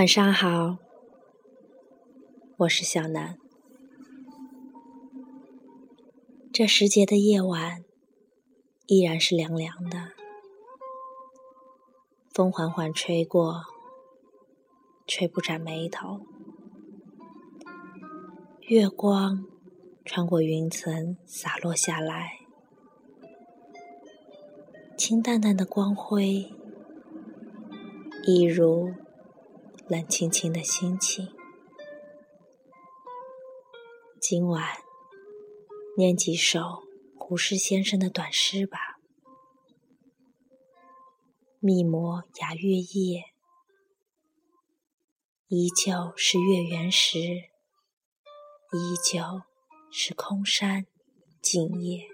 晚上好，我是小南。这时节的夜晚依然是凉凉的，风缓缓吹过，吹不展眉头。月光穿过云层洒落下来，清淡淡的光辉，一如。冷清清的心情。今晚念几首胡适先生的短诗吧。密磨雅月夜，依旧是月圆时，依旧是空山静夜。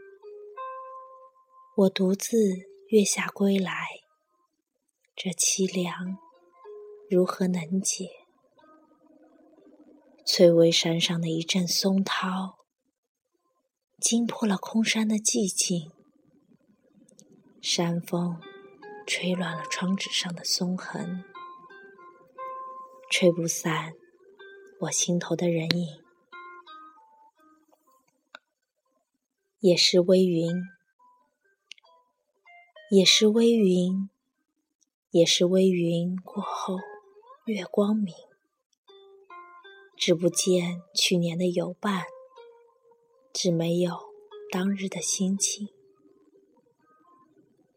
我独自月下归来，这凄凉。如何能解？翠微山上的一阵松涛，惊破了空山的寂静。山风吹乱了窗纸上的松痕，吹不散我心头的人影。也是微云，也是微云，也是微云过后。月光明，只不见去年的游伴，只没有当日的心情。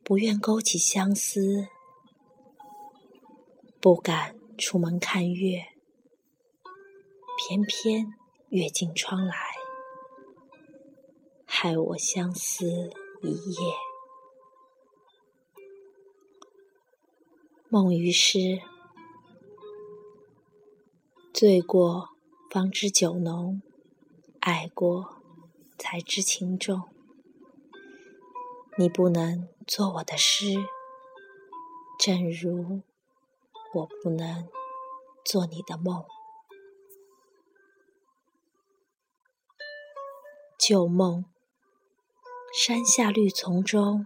不愿勾起相思，不敢出门看月，偏偏月进窗来，害我相思一夜。梦于诗。醉过方知酒浓，爱过才知情重。你不能做我的诗，正如我不能做你的梦。旧梦，山下绿丛中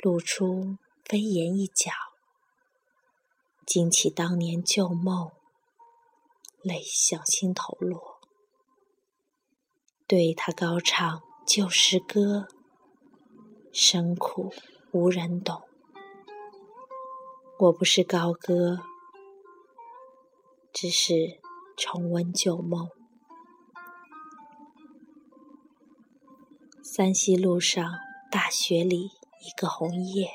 露出飞檐一角，惊起当年旧梦。泪向心头落，对他高唱旧诗歌，声苦无人懂。我不是高歌，只是重温旧梦。三溪路上，大雪里一个红叶，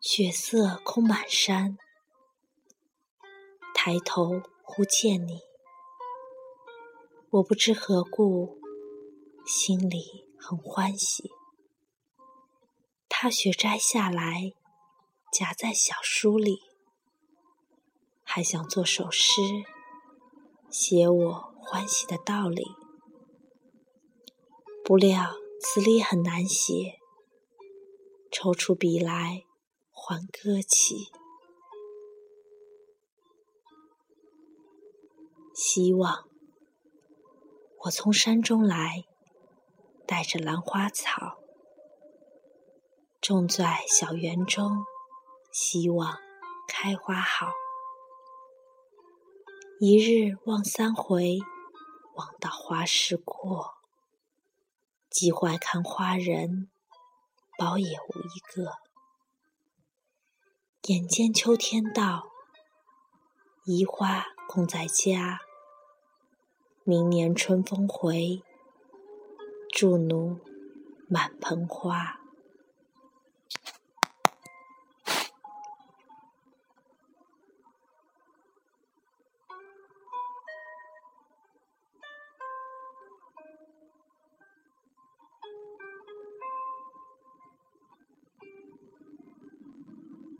雪色空满山。抬头忽见你，我不知何故，心里很欢喜。踏雪摘下来，夹在小书里，还想做首诗，写我欢喜的道理。不料词里很难写，抽出笔来，还歌起。希望我从山中来，带着兰花草，种在小园中，希望开花好。一日望三回，望到花时过，急坏看花人，宝也无一个。眼见秋天到，移花。空在家，明年春风回，祝奴满盆花。